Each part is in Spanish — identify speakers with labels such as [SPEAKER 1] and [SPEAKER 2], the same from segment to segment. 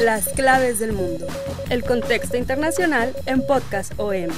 [SPEAKER 1] Las claves del mundo. El contexto internacional en Podcast OM.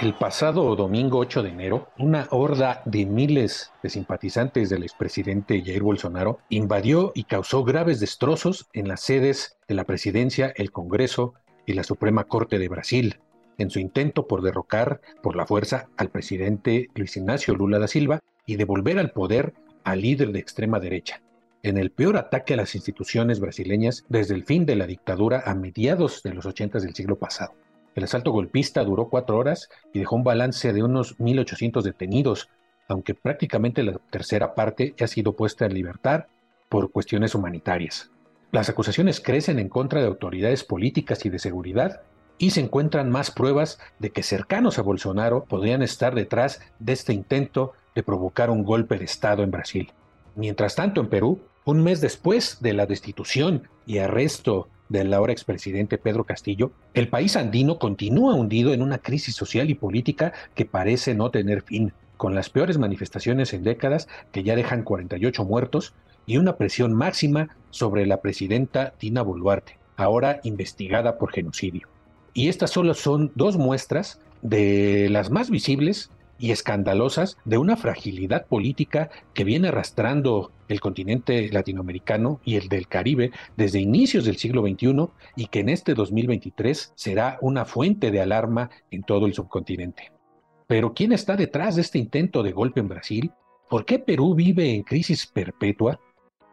[SPEAKER 2] El pasado domingo 8 de enero, una horda de miles de simpatizantes del expresidente Jair Bolsonaro invadió y causó graves destrozos en las sedes de la presidencia, el Congreso y la Suprema Corte de Brasil, en su intento por derrocar por la fuerza al presidente Luis Ignacio Lula da Silva y devolver al poder al líder de extrema derecha. En el peor ataque a las instituciones brasileñas desde el fin de la dictadura a mediados de los 80 del siglo pasado. El asalto golpista duró cuatro horas y dejó un balance de unos 1.800 detenidos, aunque prácticamente la tercera parte ha sido puesta en libertad por cuestiones humanitarias. Las acusaciones crecen en contra de autoridades políticas y de seguridad y se encuentran más pruebas de que cercanos a Bolsonaro podrían estar detrás de este intento de provocar un golpe de Estado en Brasil. Mientras tanto, en Perú, un mes después de la destitución y arresto del ahora expresidente Pedro Castillo, el país andino continúa hundido en una crisis social y política que parece no tener fin, con las peores manifestaciones en décadas que ya dejan 48 muertos y una presión máxima sobre la presidenta Dina Boluarte, ahora investigada por genocidio. Y estas solo son dos muestras de las más visibles y escandalosas de una fragilidad política que viene arrastrando el continente latinoamericano y el del Caribe desde inicios del siglo XXI y que en este 2023 será una fuente de alarma en todo el subcontinente. Pero ¿quién está detrás de este intento de golpe en Brasil? ¿Por qué Perú vive en crisis perpetua?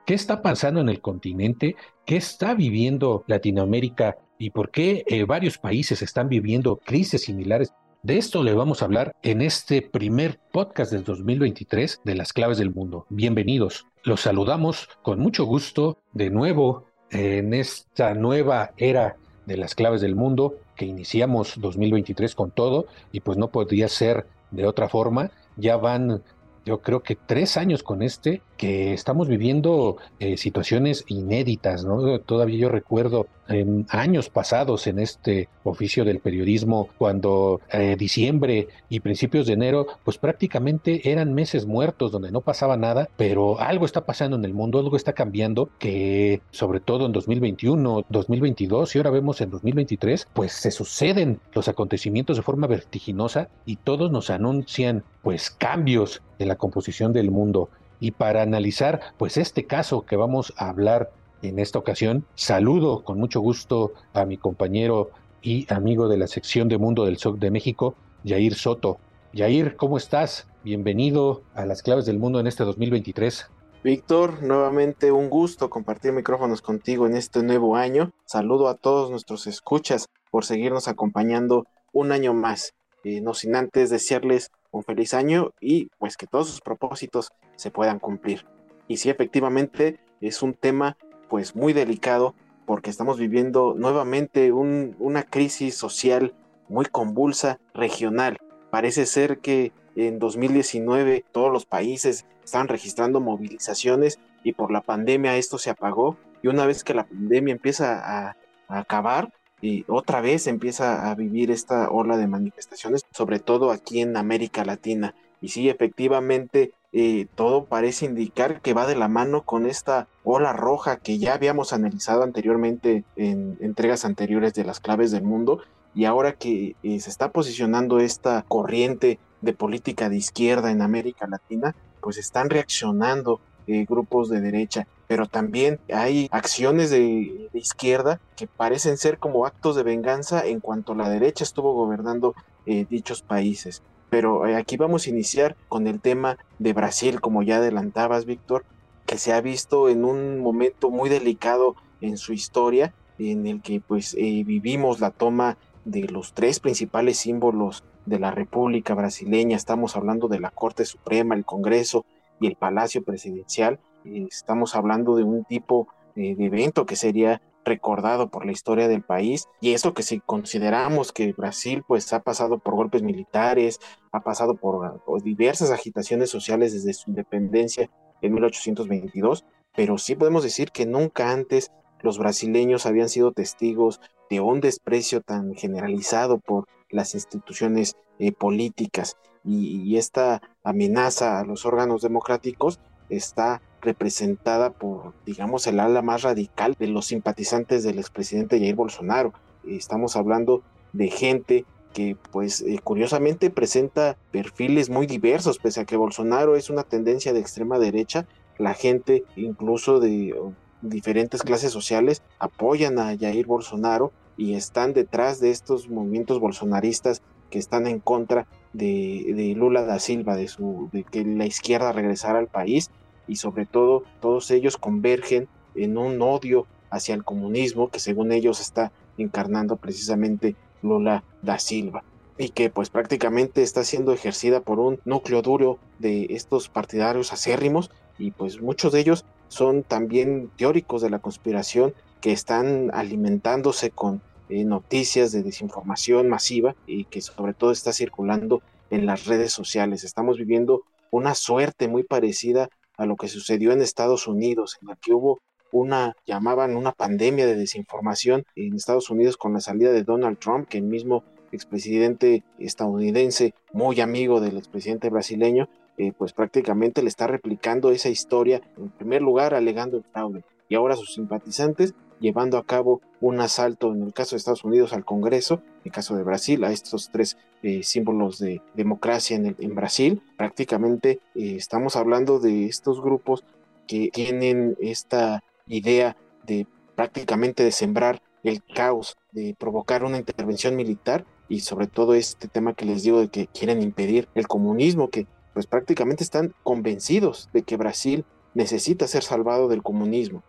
[SPEAKER 2] ¿Qué está pasando en el continente? ¿Qué está viviendo Latinoamérica? ¿Y por qué eh, varios países están viviendo crisis similares de esto le vamos a hablar en este primer podcast del 2023 de las claves del mundo. Bienvenidos. Los saludamos con mucho gusto de nuevo en esta nueva era de las claves del mundo que iniciamos 2023 con todo y pues no podría ser de otra forma. Ya van yo creo que tres años con este, que estamos viviendo eh, situaciones inéditas, ¿no? Todavía yo recuerdo en años pasados en este oficio del periodismo, cuando eh, diciembre y principios de enero, pues prácticamente eran meses muertos donde no pasaba nada, pero algo está pasando en el mundo, algo está cambiando, que sobre todo en 2021, 2022 y ahora vemos en 2023, pues se suceden los acontecimientos de forma vertiginosa y todos nos anuncian pues cambios en la composición del mundo. Y para analizar pues este caso que vamos a hablar en esta ocasión, saludo con mucho gusto a mi compañero y amigo de la sección de Mundo del SOC de México, Jair Soto. Jair, ¿cómo estás? Bienvenido a las claves del mundo en este 2023.
[SPEAKER 3] Víctor, nuevamente un gusto compartir micrófonos contigo en este nuevo año. Saludo a todos nuestros escuchas por seguirnos acompañando un año más. Eh, no sin antes desearles un feliz año y pues que todos sus propósitos se puedan cumplir. Y sí, efectivamente es un tema pues muy delicado porque estamos viviendo nuevamente una crisis social muy convulsa regional. Parece ser que en 2019 todos los países estaban registrando movilizaciones y por la pandemia esto se apagó y una vez que la pandemia empieza a, a acabar, y otra vez empieza a vivir esta ola de manifestaciones, sobre todo aquí en América Latina. Y sí, efectivamente, eh, todo parece indicar que va de la mano con esta ola roja que ya habíamos analizado anteriormente en entregas anteriores de las claves del mundo. Y ahora que eh, se está posicionando esta corriente de política de izquierda en América Latina, pues están reaccionando eh, grupos de derecha, pero también hay acciones de, izquierda que parecen ser como actos de venganza en cuanto la derecha estuvo gobernando eh, dichos países. Pero eh, aquí vamos a iniciar con el tema de Brasil, como ya adelantabas, Víctor, que se ha visto en un momento muy delicado en su historia, en el que pues vivimos la toma de los tres principales símbolos de la República brasileña. Estamos hablando de la Corte Suprema, el Congreso y el Palacio Presidencial. Estamos hablando de un tipo eh, de evento que sería recordado por la historia del país y eso que si consideramos que Brasil pues ha pasado por golpes militares, ha pasado por, diversas agitaciones sociales desde su independencia en 1822, pero sí podemos decir que nunca antes los brasileños habían sido testigos de un desprecio tan generalizado por las instituciones eh, políticas y, esta amenaza a los órganos democráticos está representada por, digamos, el ala más radical de los simpatizantes del expresidente Jair Bolsonaro. Estamos hablando de gente que, pues, eh, curiosamente presenta perfiles muy diversos, pese a que Bolsonaro es una tendencia de extrema derecha, la gente, incluso de diferentes clases sociales, apoyan a Jair Bolsonaro y están detrás de estos movimientos bolsonaristas que están en contra de, Lula da Silva, de, de que la izquierda regresara al país y sobre todo todos ellos convergen en un odio hacia el comunismo que según ellos está encarnando precisamente Lula da Silva y que pues prácticamente está siendo ejercida por un núcleo duro de estos partidarios acérrimos y pues muchos de ellos son también teóricos de la conspiración que están alimentándose con noticias de desinformación masiva y que sobre todo está circulando en las redes sociales. Estamos viviendo una suerte muy parecida a lo que sucedió en Estados Unidos, en la que hubo una, llamaban una pandemia de desinformación en Estados Unidos con la salida de Donald Trump, que el mismo expresidente estadounidense, muy amigo del expresidente brasileño, eh, pues prácticamente le está replicando esa historia, en primer lugar alegando el fraude, y ahora sus simpatizantes llevando a cabo un asalto, en el caso de Estados Unidos, al Congreso, en el caso de Brasil, a estos tres eh, símbolos de democracia en, Brasil. Prácticamente eh, estamos hablando de estos grupos que tienen esta idea de prácticamente de sembrar el caos, de provocar una intervención militar y sobre todo este tema que les digo de que quieren impedir el comunismo, que pues prácticamente están convencidos de que Brasil necesita ser salvado del comunismo.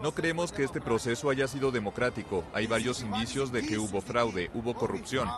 [SPEAKER 4] No creemos que este proceso haya sido democrático. Hay varios indicios de que hubo fraude, hubo corrupción.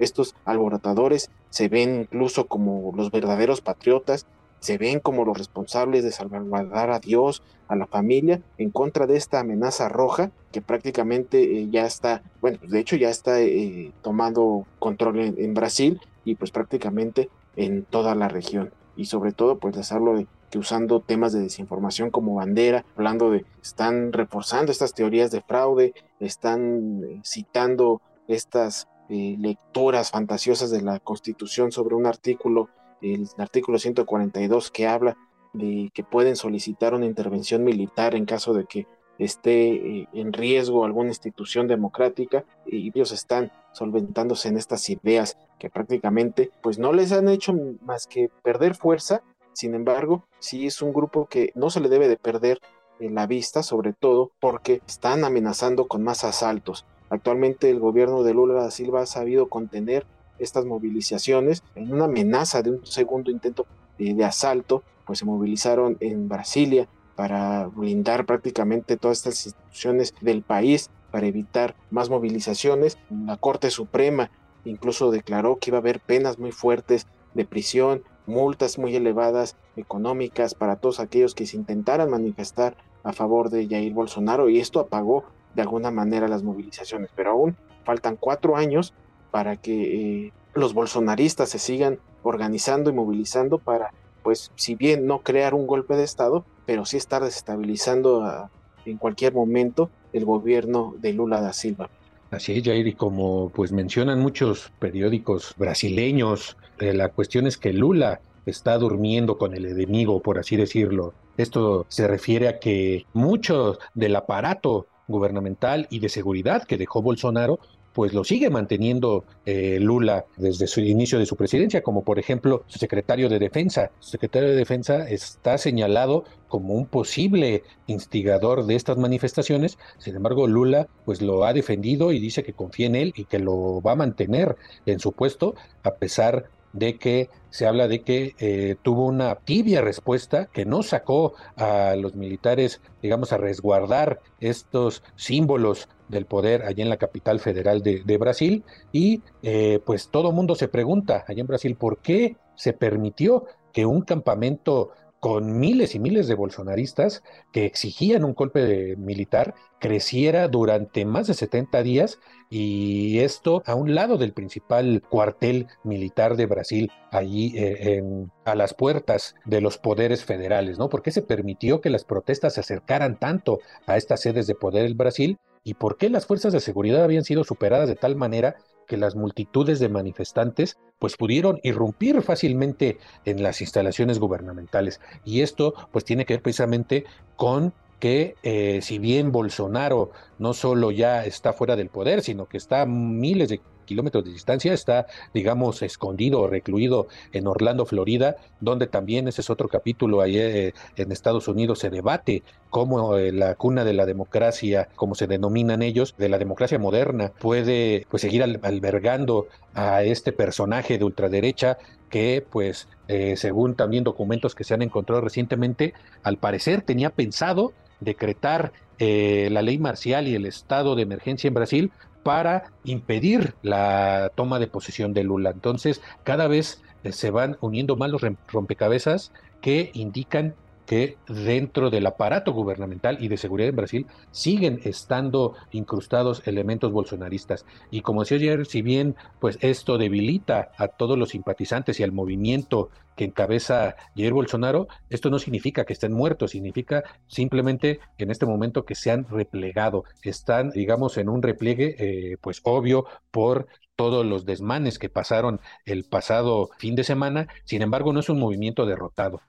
[SPEAKER 3] Estos alborotadores se ven incluso como los verdaderos patriotas, se ven como los responsables de salvaguardar a Dios, a la familia, en contra de esta amenaza roja que prácticamente eh, ya está, bueno, de hecho ya está eh, tomando control en Brasil y pues prácticamente en toda la región y sobre todo pues les hablo de que usando temas de desinformación como bandera, hablando de, están reforzando estas teorías de fraude, están eh, citando estas eh, lecturas fantasiosas de la Constitución sobre un artículo, el artículo 142 que habla de que pueden solicitar una intervención militar en caso de que esté eh, en riesgo alguna institución democrática y ellos están solventándose en estas ideas que prácticamente pues no les han hecho más que perder fuerza, sin embargo, sí es un grupo que no se le debe de perder la vista, sobre todo porque están amenazando con más asaltos. Actualmente el gobierno de Lula da Silva ha sabido contener estas movilizaciones. En una amenaza de un segundo intento de, de asalto, pues se movilizaron en Brasilia, para blindar prácticamente todas estas instituciones del país, para evitar más movilizaciones. La Corte Suprema incluso declaró que iba a haber penas muy fuertes de prisión, multas muy elevadas económicas para todos aquellos que se intentaran manifestar a favor de Jair Bolsonaro y esto apagó de alguna manera las movilizaciones. Pero aún faltan cuatro años para que eh, los bolsonaristas se sigan organizando y movilizando para, pues, si bien no crear un golpe de Estado, pero sí estar desestabilizando en cualquier momento el gobierno de Lula da Silva.
[SPEAKER 2] Así es, Jair, y como pues mencionan muchos periódicos brasileños, eh, la cuestión es que Lula está durmiendo con el enemigo, por así decirlo. Esto se refiere a que mucho del aparato gubernamental y de seguridad que dejó Bolsonaro pues lo sigue manteniendo eh, Lula desde su inicio de su presidencia, como por ejemplo su secretario de Defensa. Su secretario de Defensa está señalado como un posible instigador de estas manifestaciones. Sin embargo, Lula pues lo ha defendido y dice que confía en él y que lo va a mantener en su puesto a pesar de que se habla de que eh, tuvo una tibia respuesta que no sacó a los militares, digamos, a resguardar estos símbolos del poder allá en la capital federal de, Brasil. Y eh, pues todo mundo se pregunta allá en Brasil por qué se permitió que un campamento con miles y miles de bolsonaristas que exigían un golpe militar, creciera durante más de 70 días y esto a un lado del principal cuartel militar de Brasil, allí eh, a las puertas de los poderes federales, ¿no? ¿Por qué se permitió que las protestas se acercaran tanto a estas sedes de poder del Brasil? ¿Y por qué las fuerzas de seguridad habían sido superadas de tal manera que las multitudes de manifestantes pues pudieron irrumpir fácilmente en las instalaciones gubernamentales. Y esto pues tiene que ver precisamente con que eh, si bien Bolsonaro no solo ya está fuera del poder, sino que está miles de kilómetros de distancia, está, digamos, escondido o recluido en Orlando, Florida, donde también ese es otro capítulo, ahí eh, en Estados Unidos se debate cómo eh, la cuna de la democracia, como se denominan ellos, de la democracia moderna, puede pues seguir albergando a este personaje de ultraderecha que pues eh, según también documentos que se han encontrado recientemente, al parecer tenía pensado decretar la ley marcial y el estado de emergencia en Brasil para impedir la toma de posesión de Lula. Entonces, cada vez eh, se van uniendo más los rompecabezas que indican que dentro del aparato gubernamental y de seguridad en Brasil siguen estando incrustados elementos bolsonaristas. Y como decía ayer, si bien pues esto debilita a todos los simpatizantes y al movimiento que encabeza Jair Bolsonaro, esto no significa que estén muertos, significa simplemente en este momento que se han replegado, están, digamos, en un repliegue, eh, pues obvio, por todos los desmanes que pasaron el pasado fin de semana, sin embargo no es un movimiento derrotado,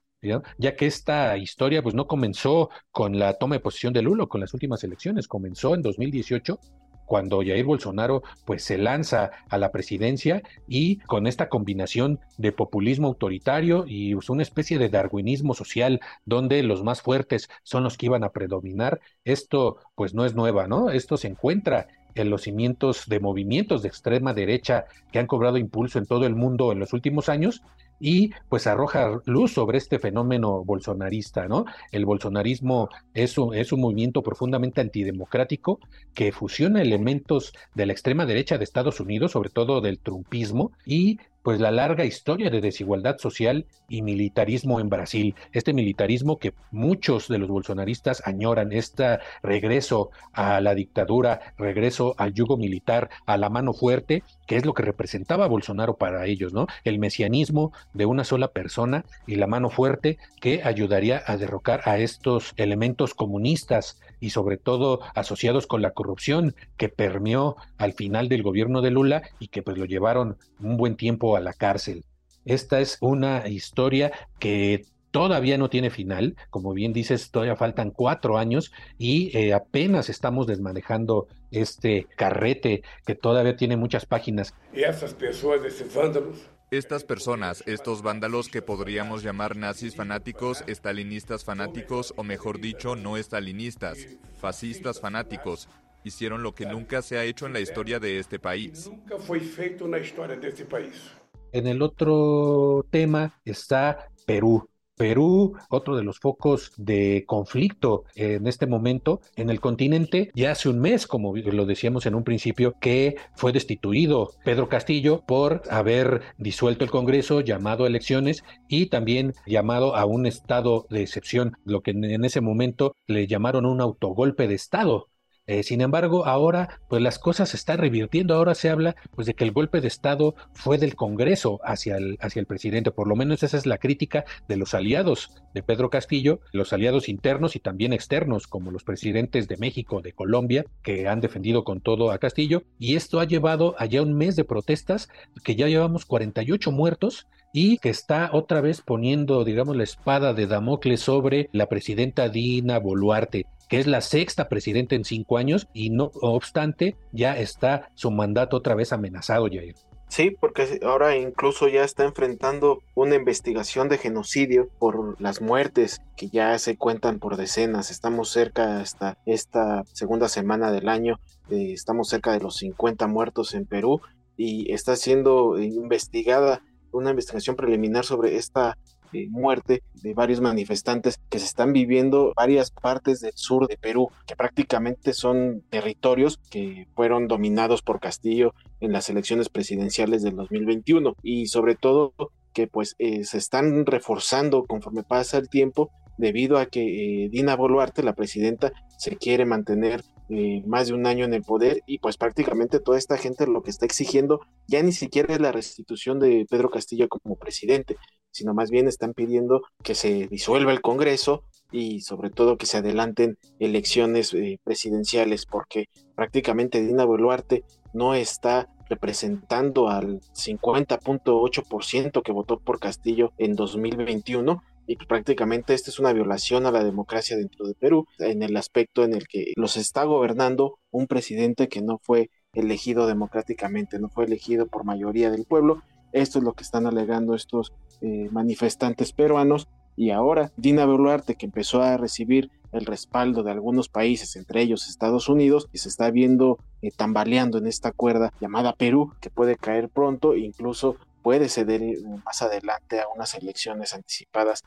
[SPEAKER 2] ya que esta historia pues no comenzó con la toma de posición de Lula, con las últimas elecciones, comenzó en 2018 cuando Jair Bolsonaro pues se lanza a la presidencia y con esta combinación de populismo autoritario y pues, una especie de darwinismo social donde los más fuertes son los que iban a predominar, esto pues no es nueva, ¿no? Esto se encuentra en los cimientos de movimientos de extrema derecha que han cobrado impulso en todo el mundo en los últimos años y pues arroja luz sobre este fenómeno bolsonarista, ¿no? El bolsonarismo es un, es un movimiento profundamente antidemocrático que fusiona elementos de la extrema derecha de Estados Unidos, sobre todo del trumpismo, y pues la larga historia de desigualdad social y militarismo en Brasil. Este militarismo que muchos de los bolsonaristas añoran, este regreso a la dictadura, regreso al yugo militar, a la mano fuerte, que es lo que representaba Bolsonaro para ellos, ¿no? El mesianismo de una sola persona y la mano fuerte que ayudaría a derrocar a estos elementos comunistas y sobre todo asociados con la corrupción que permeó al final del gobierno de Lula y que pues lo llevaron un buen tiempo a la cárcel. Esta es una historia que todavía no tiene final, como bien dices, todavía faltan cuatro años y eh, apenas estamos desmanejando este carrete que todavía tiene muchas páginas.
[SPEAKER 4] Y esas personas, estos vándalos, estas personas, estos vándalos que podríamos llamar nazis fanáticos, estalinistas fanáticos o mejor dicho, no estalinistas, fascistas fanáticos, hicieron lo que nunca se ha hecho en la historia de este país. Nunca fue feito na historia de este país.
[SPEAKER 2] En el otro tema está Perú. Perú, otro de los focos de conflicto en este momento en el continente, ya hace un mes, como lo decíamos en un principio, que fue destituido Pedro Castillo por haber disuelto el Congreso, llamado a elecciones y también llamado a un estado de excepción, lo que en ese momento le llamaron un autogolpe de Estado eh, sin embargo, ahora, pues las cosas se están revirtiendo. Ahora se habla, pues, de que el golpe de Estado fue del Congreso hacia el, hacia el presidente. Por lo menos esa es la crítica de los aliados de Pedro Castillo, los aliados internos y también externos, como los presidentes de México, de Colombia, que han defendido con todo a Castillo. Y esto ha llevado allá un mes de protestas, que ya llevamos 48 muertos y que está otra vez poniendo, digamos, la espada de Damocles sobre la presidenta Dina Boluarte es la sexta presidenta en cinco años y no obstante ya está su mandato otra vez amenazado, Jair.
[SPEAKER 3] Sí, porque ahora incluso ya está enfrentando una investigación de genocidio por las muertes que ya se cuentan por decenas. Estamos cerca hasta esta segunda semana del año, eh, estamos cerca de los 50 muertos en Perú y está siendo investigada una investigación preliminar sobre esta eh, muerte de varios manifestantes que se están viviendo varias partes del sur de Perú, que prácticamente son territorios que fueron dominados por Castillo en las elecciones presidenciales del 2021 y sobre todo que pues eh, se están reforzando conforme pasa el tiempo debido a que eh, Dina Boluarte, la presidenta, se quiere mantener eh, más de un año en el poder y pues prácticamente toda esta gente lo que está exigiendo ya ni siquiera es la restitución de Pedro Castillo como presidente, sino más bien están pidiendo que se disuelva el Congreso y sobre todo que se adelanten elecciones eh, presidenciales porque prácticamente Dina Boluarte no está representando al 50.8% que votó por Castillo en 2021 y prácticamente esta es una violación a la democracia dentro de Perú en el aspecto en el que los está gobernando un presidente que no fue elegido democráticamente, no fue elegido por mayoría del pueblo. Esto es lo que están alegando estos eh, manifestantes peruanos y ahora Dina Boluarte que empezó a recibir el respaldo de algunos países, entre ellos Estados Unidos, y se está viendo eh, tambaleando en esta cuerda llamada Perú, que puede caer pronto, incluso puede ceder eh, más adelante a unas elecciones anticipadas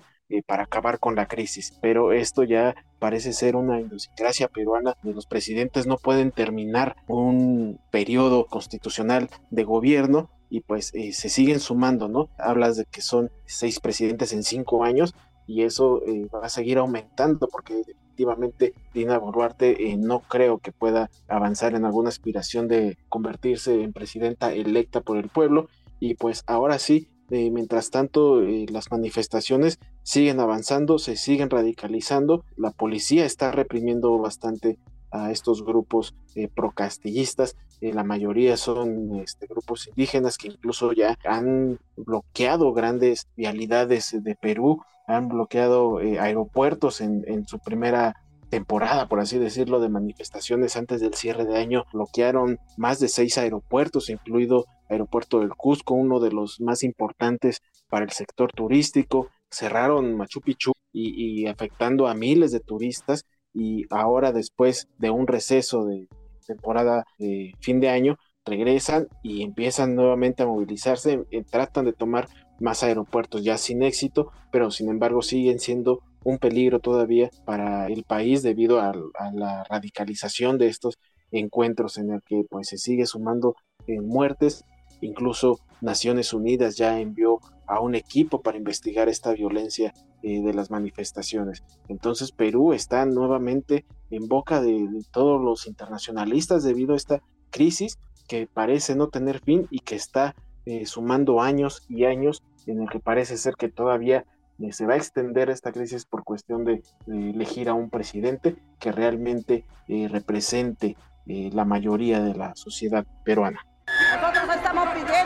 [SPEAKER 3] para acabar con la crisis. Pero esto ya parece ser una idiosincrasia peruana de los presidentes no pueden terminar un periodo constitucional de gobierno y pues eh, se siguen sumando, ¿no? Hablas de que son seis presidentes en cinco años y eso va a seguir aumentando porque efectivamente Dina Boluarte no creo que pueda avanzar en alguna aspiración de convertirse en presidenta electa por el pueblo y pues ahora sí, eh, mientras tanto eh, las manifestaciones siguen avanzando, se siguen radicalizando, la policía está reprimiendo bastante a estos grupos eh, procastillistas, la mayoría son este, grupos indígenas que incluso ya han bloqueado grandes vialidades de Perú, han bloqueado aeropuertos en, en su primera temporada, por así decirlo, de manifestaciones antes del cierre de año, bloquearon más de seis aeropuertos, incluido Aeropuerto del Cusco, uno de los más importantes para el sector turístico, cerraron Machu Picchu y, afectando a miles de turistas y ahora después de un receso de temporada de fin de año, regresan y empiezan nuevamente a movilizarse, eh, tratan de tomar más aeropuertos ya sin éxito, pero sin embargo siguen siendo un peligro todavía para el país debido a, la radicalización de estos encuentros en el que pues se sigue sumando en muertes incluso Naciones Unidas ya envió a un equipo para investigar esta violencia eh, de las manifestaciones. Entonces Perú está nuevamente en boca de, todos los internacionalistas debido a esta crisis que parece no tener fin y que está eh, sumando años y años en el que parece ser que todavía eh, se va a extender esta crisis por cuestión de, elegir a un presidente que realmente represente la mayoría de la sociedad peruana.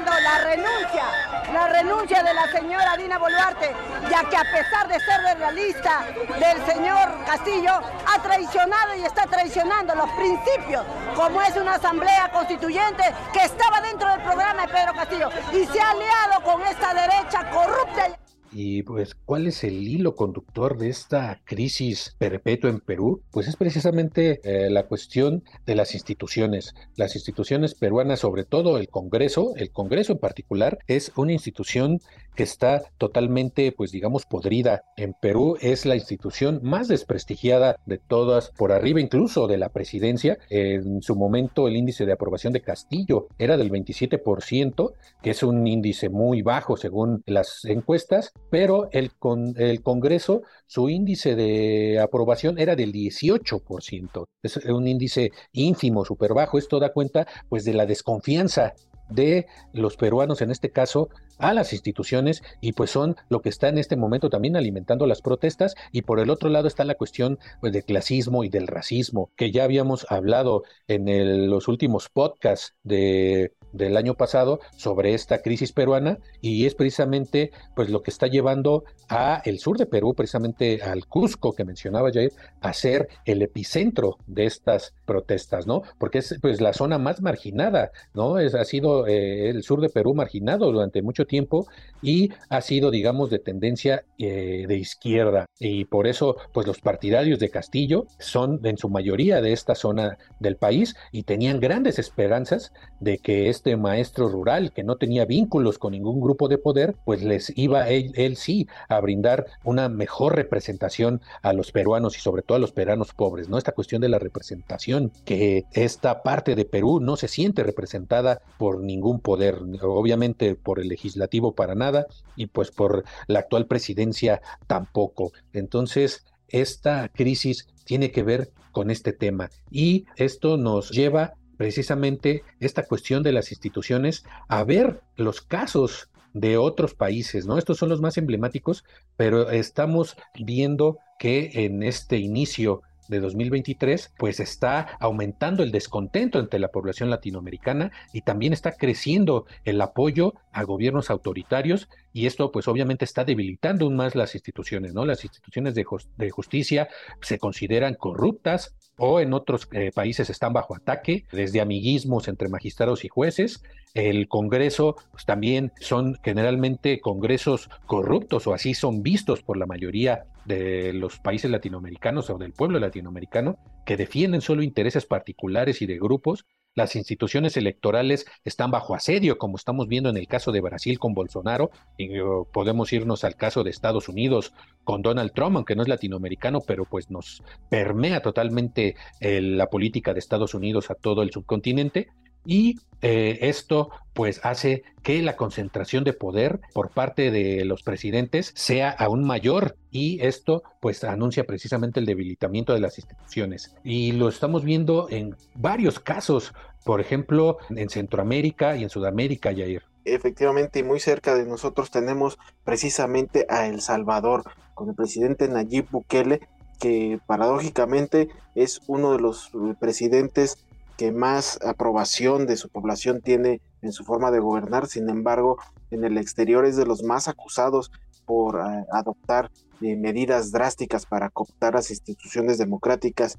[SPEAKER 5] La renuncia, la renuncia de la señora Dina Boluarte, ya que a pesar de ser realista del señor Castillo, ha traicionado y está traicionando los principios, como es una asamblea constituyente que estaba dentro del programa de Pedro Castillo y se ha aliado con esta derecha corrupta.
[SPEAKER 2] Y pues, ¿cuál es el hilo conductor de esta crisis perpetua en Perú? Pues es precisamente eh, la cuestión de las instituciones. Las instituciones peruanas, sobre todo el Congreso, el Congreso en particular, es una institución que está totalmente, pues digamos, podrida. En Perú es la institución más desprestigiada de todas, por arriba incluso de la presidencia. En su momento el índice de aprobación de Castillo era del 27%, que es un índice muy bajo según las encuestas, pero el, con, el Congreso, su índice de aprobación era del 18%. Es un índice ínfimo, súper bajo. Esto da cuenta pues de la desconfianza de los peruanos, en este caso, a las instituciones y pues son lo que está en este momento también alimentando las protestas y por el otro lado está la cuestión pues, del clasismo y del racismo que ya habíamos hablado en los últimos podcasts de del año pasado sobre esta crisis peruana y es precisamente pues lo que está llevando a el sur de Perú, precisamente al Cusco que mencionaba Jair, a ser el epicentro de estas protestas, ¿no? Porque es pues la zona más marginada, ¿no? Es, ha sido eh, el sur de Perú marginado durante mucho tiempo y ha sido, digamos, de tendencia eh, de izquierda y por eso pues los partidarios de Castillo son en su mayoría de esta zona del país y tenían grandes esperanzas de que este maestro rural que no tenía vínculos con ningún grupo de poder, pues les iba él, él sí a brindar una mejor representación a los peruanos y sobre todo a los peruanos pobres, ¿no? Esta cuestión de la representación, que esta parte de Perú no se siente representada por ningún poder, obviamente por el legislativo para nada y pues por la actual presidencia tampoco. Entonces, esta crisis tiene que ver con este tema y esto nos lleva precisamente esta cuestión de las instituciones a ver los casos de otros países, ¿no? Estos son los más emblemáticos, pero estamos viendo que en este inicio de 2023, pues está aumentando el descontento entre la población latinoamericana y también está creciendo el apoyo a gobiernos autoritarios y esto pues obviamente está debilitando aún más las instituciones, ¿no? Las instituciones de, justicia se consideran corruptas o en otros eh, países están bajo ataque, desde amiguismos entre magistrados y jueces. El Congreso pues, también son generalmente congresos corruptos o así son vistos por la mayoría de los países latinoamericanos o del pueblo latinoamericano que defienden solo intereses particulares y de grupos las instituciones electorales están bajo asedio, como estamos viendo en el caso de Brasil con Bolsonaro, y eh, podemos irnos al caso de Estados Unidos con Donald Trump, aunque no es latinoamericano, pero pues nos permea totalmente eh, la política de Estados Unidos a todo el subcontinente y eh, esto pues hace que la concentración de poder por parte de los presidentes sea aún mayor y esto pues anuncia precisamente el debilitamiento de las instituciones y lo estamos viendo en varios casos, por ejemplo en Centroamérica y en Sudamérica, Jair.
[SPEAKER 3] Efectivamente, y muy cerca de nosotros tenemos precisamente a El Salvador, con el presidente Nayib Bukele, que paradójicamente es uno de los presidentes que más aprobación de su población tiene en su forma de gobernar, sin embargo, en el exterior es de los más acusados por eh, adoptar eh, medidas drásticas para cooptar las instituciones democráticas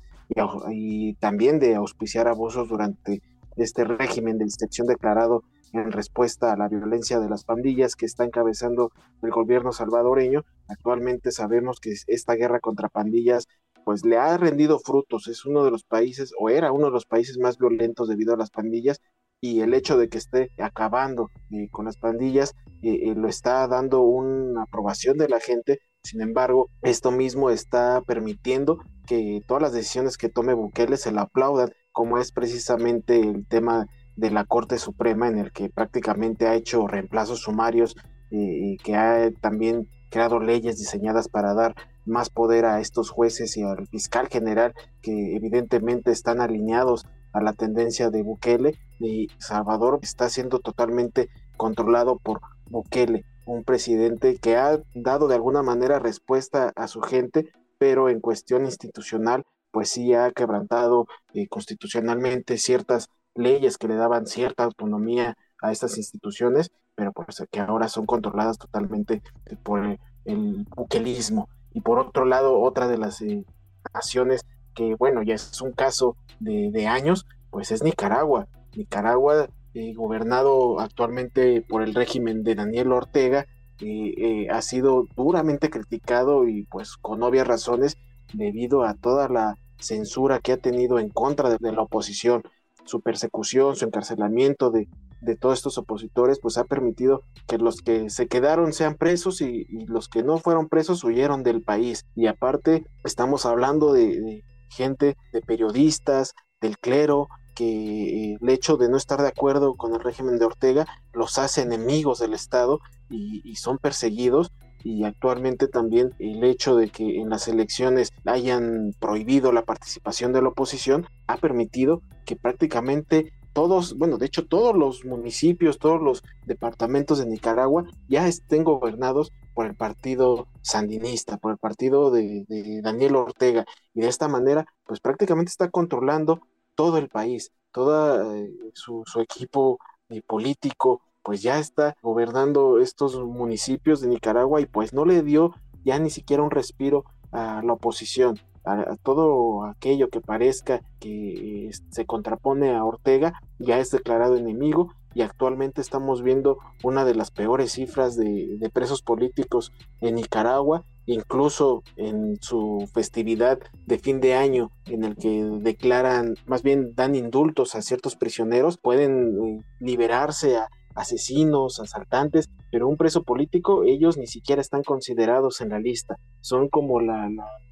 [SPEAKER 3] y, también de auspiciar abusos durante este régimen de inspección declarado en respuesta a la violencia de las pandillas que está encabezando el gobierno salvadoreño. Actualmente sabemos que esta guerra contra pandillas pues le ha rendido frutos. Es uno de los países, o era uno de los países más violentos debido a las pandillas, y el hecho de que esté acabando eh, con las pandillas eh, eh, lo está dando una aprobación de la gente. Sin embargo, esto mismo está permitiendo que todas las decisiones que tome Bukele se la aplaudan, como es precisamente el tema de la Corte Suprema, en el que prácticamente ha hecho reemplazos sumarios y que ha también creado leyes diseñadas para dar más poder a estos jueces y al fiscal general que evidentemente están alineados a la tendencia de Bukele y Salvador está siendo totalmente controlado por Bukele, un presidente que ha dado de alguna manera respuesta a su gente, pero en cuestión institucional pues sí ha quebrantado eh, constitucionalmente ciertas leyes que le daban cierta autonomía a estas instituciones, pero pues que ahora son controladas totalmente por el, el buquelismo. Y por otro lado, otra de las eh, naciones que, bueno, ya es un caso de, años, pues es Nicaragua. Nicaragua, eh, gobernado actualmente por el régimen de Daniel Ortega, eh, ha sido duramente criticado y pues con obvias razones debido a toda la censura que ha tenido en contra de la oposición, su persecución, su encarcelamiento de de todos estos opositores, pues ha permitido que los que se quedaron sean presos y, los que no fueron presos huyeron del país. Y aparte, estamos hablando de, gente, de periodistas, del clero, que el hecho de no estar de acuerdo con el régimen de Ortega los hace enemigos del Estado y, y, son perseguidos. Y actualmente también el hecho de que en las elecciones hayan prohibido la participación de la oposición ha permitido que prácticamente todos, bueno, de hecho todos los municipios, todos los departamentos de Nicaragua ya estén gobernados por el partido sandinista, por el partido de, Daniel Ortega. Y de esta manera, pues prácticamente está controlando todo el país, todo eh, su, equipo eh, político, pues ya está gobernando estos municipios de Nicaragua y pues no le dio ya ni siquiera un respiro a la oposición a, todo aquello que parezca que se contrapone a Ortega ya es declarado enemigo y actualmente estamos viendo una de las peores cifras de, presos políticos en Nicaragua incluso en su festividad de fin de año en el que declaran, más bien dan indultos a ciertos prisioneros, pueden eh, liberarse a asesinos, asaltantes, pero un preso político ellos ni siquiera están considerados en la lista, son como la,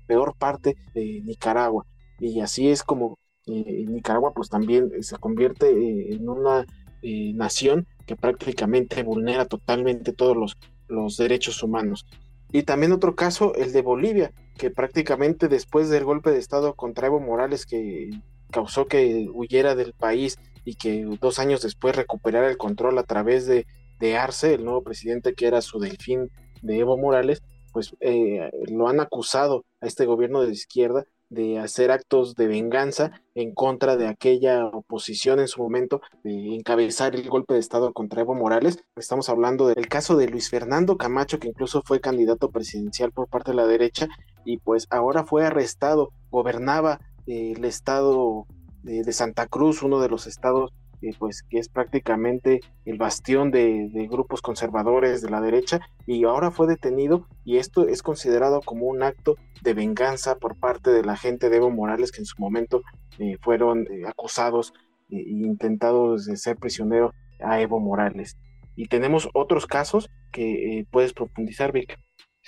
[SPEAKER 3] peor parte de Nicaragua y así es como eh, Nicaragua pues también se convierte eh, en una nación que prácticamente vulnera totalmente todos los, los derechos humanos. Y también otro caso, el de Bolivia, que prácticamente después del golpe de Estado contra Evo Morales que causó que huyera del país y que dos años después recuperara el control a través de, de Arce, el nuevo presidente que era su delfín de Evo Morales, pues eh, lo han acusado a este gobierno de izquierda de hacer actos de venganza en contra de aquella oposición en su momento, de encabezar el golpe de Estado contra Evo Morales. Estamos hablando del caso de Luis Fernando Camacho, que incluso fue candidato presidencial por parte de la derecha y pues ahora fue arrestado, gobernaba eh, el estado de Santa Cruz, uno de los estados pues que es prácticamente el bastión de, grupos conservadores de la derecha y ahora fue detenido y esto es considerado como un acto de venganza por parte de la gente de Evo Morales que en su momento eh, fueron eh, acusados e intentados de ser prisionero a Evo Morales. Y tenemos otros casos que puedes profundizar, Vic.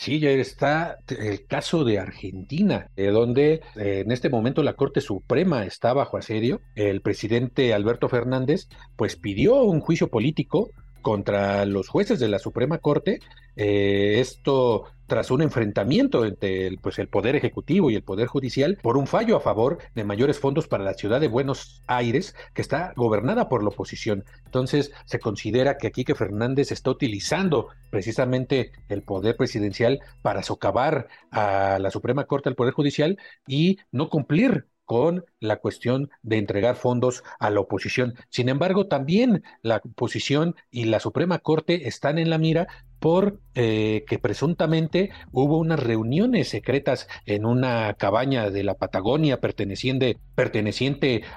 [SPEAKER 2] Sí, ya está el caso de Argentina, donde eh, en este momento la Corte Suprema está bajo asedio. El presidente Alberto Fernández pues pidió un juicio político contra los jueces de la Suprema Corte, eh, esto tras un enfrentamiento entre el, pues, el Poder Ejecutivo y el Poder Judicial por un fallo a favor de mayores fondos para la ciudad de Buenos Aires, que está gobernada por la oposición. Entonces, se considera que aquí que Fernández está utilizando precisamente el poder presidencial para socavar a la Suprema Corte, al Poder Judicial, y no cumplir con la cuestión de entregar fondos a la oposición. Sin embargo, también la oposición y la Suprema Corte están en la mira por eh, que presuntamente hubo unas reuniones secretas en una cabaña de la Patagonia perteneciente,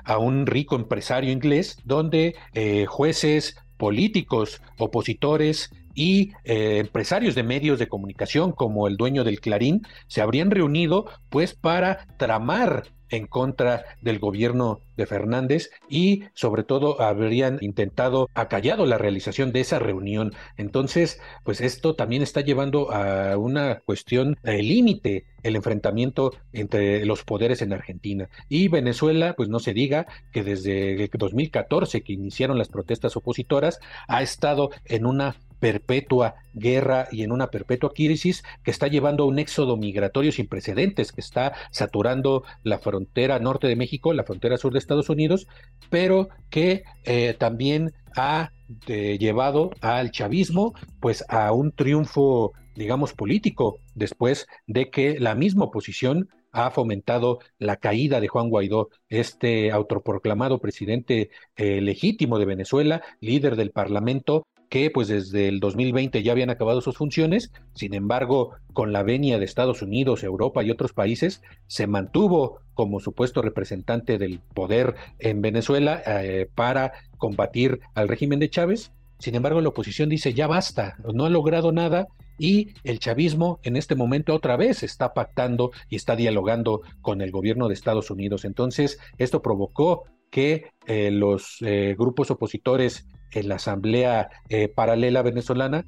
[SPEAKER 2] a un rico empresario inglés, donde eh, jueces, políticos, opositores y eh, empresarios de medios de comunicación como el dueño del Clarín se habrían reunido pues para tramar en contra del gobierno de Fernández y sobre todo habrían intentado acallado la realización de esa reunión. Entonces, pues esto también está llevando a una cuestión límite el enfrentamiento entre los poderes en Argentina. Y Venezuela, pues no se diga que desde 2014 que iniciaron las protestas opositoras, ha estado en una perpetua guerra y en una perpetua crisis que está llevando a un éxodo migratorio sin precedentes, que está saturando la frontera norte de México, la frontera sur de Estados Unidos, pero que eh, también ha eh, llevado al chavismo pues a un triunfo digamos político después de que la misma oposición ha fomentado la caída de Juan Guaidó, este autoproclamado presidente eh, legítimo de Venezuela, líder del Parlamento, que pues desde el 2020 ya habían acabado sus funciones, sin embargo, con la venia de Estados Unidos, Europa y otros países, se mantuvo como supuesto representante del poder en Venezuela eh, para combatir al régimen de Chávez. Sin embargo, la oposición dice ya basta, no ha logrado nada y el chavismo en este momento otra vez está pactando y está dialogando con el gobierno de Estados Unidos. Entonces, esto provocó que eh, los eh, grupos opositores en la Asamblea eh, Paralela Venezolana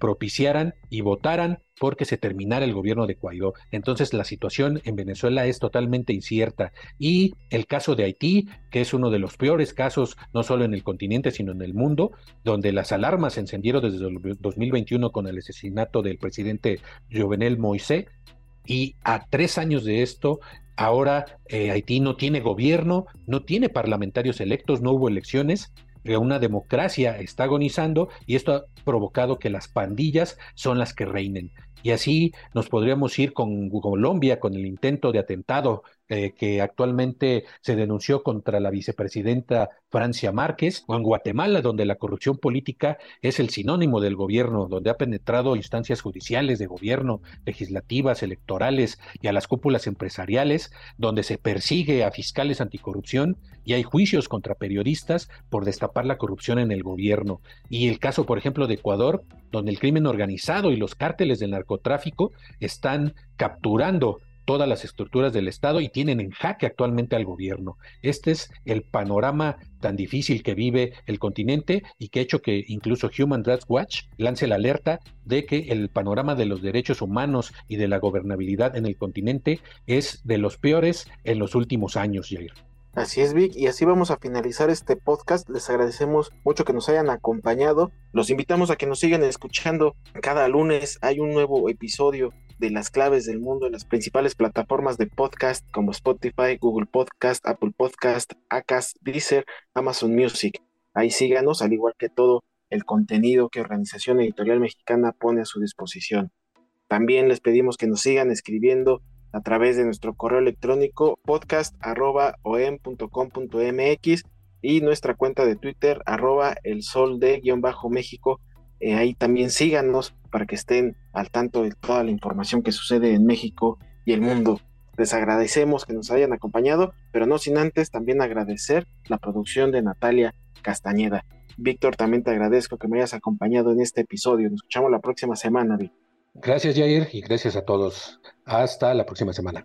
[SPEAKER 2] propiciaran y votaran porque se terminara el gobierno de Guaidó. Entonces la situación en Venezuela es totalmente incierta. Y el caso de Haití, que es uno de los peores casos, no solo en el continente, sino en el mundo, donde las alarmas se encendieron desde el 2021 con el asesinato del presidente Jovenel Moisés, y a tres años de esto, ahora eh, Haití no tiene gobierno, no tiene parlamentarios electos, no hubo elecciones, una democracia está agonizando y esto ha provocado que las pandillas son las que reinen. Y así nos podríamos ir con Colombia, con el intento de atentado eh, que actualmente se denunció contra la vicepresidenta Francia Márquez, o en Guatemala, donde la corrupción política es el sinónimo del gobierno, donde ha penetrado instancias judiciales de gobierno, legislativas, electorales y a las cúpulas empresariales, donde se persigue a fiscales anticorrupción y hay juicios contra periodistas por destapar la corrupción en el gobierno. Y el caso, por ejemplo, de Ecuador, donde el crimen organizado y los cárteles del narcotráfico están capturando todas las estructuras del Estado y tienen en jaque actualmente al gobierno. Este es el panorama tan difícil que vive el continente y que ha hecho que incluso Human Rights Watch lance la alerta de que el panorama de los derechos humanos y de la gobernabilidad en el continente es de los peores en los últimos años, Jair.
[SPEAKER 3] Así es, Vic, y así vamos a finalizar este podcast. Les agradecemos mucho que nos hayan acompañado. Los invitamos a que nos sigan escuchando. Cada lunes hay un nuevo episodio de las claves del mundo en las principales plataformas de podcast como Spotify, Google Podcast, Apple Podcast, Acast, Deezer, Amazon Music. Ahí síganos, al igual que todo el contenido que Organización Editorial Mexicana pone a su disposición. También les pedimos que nos sigan escribiendo a través de nuestro correo electrónico podcast.om.com.mx y nuestra cuenta de Twitter arroba el sol de guion bajo México. Eh, ahí también síganos para que estén al tanto de toda la información que sucede en México y el mundo. Les agradecemos que nos hayan acompañado, pero no sin antes también agradecer la producción de Natalia Castañeda. Víctor, también te agradezco que me hayas acompañado en este episodio. Nos escuchamos la próxima semana, Víctor.
[SPEAKER 2] Gracias, Jair, y gracias a todos. Hasta la próxima semana.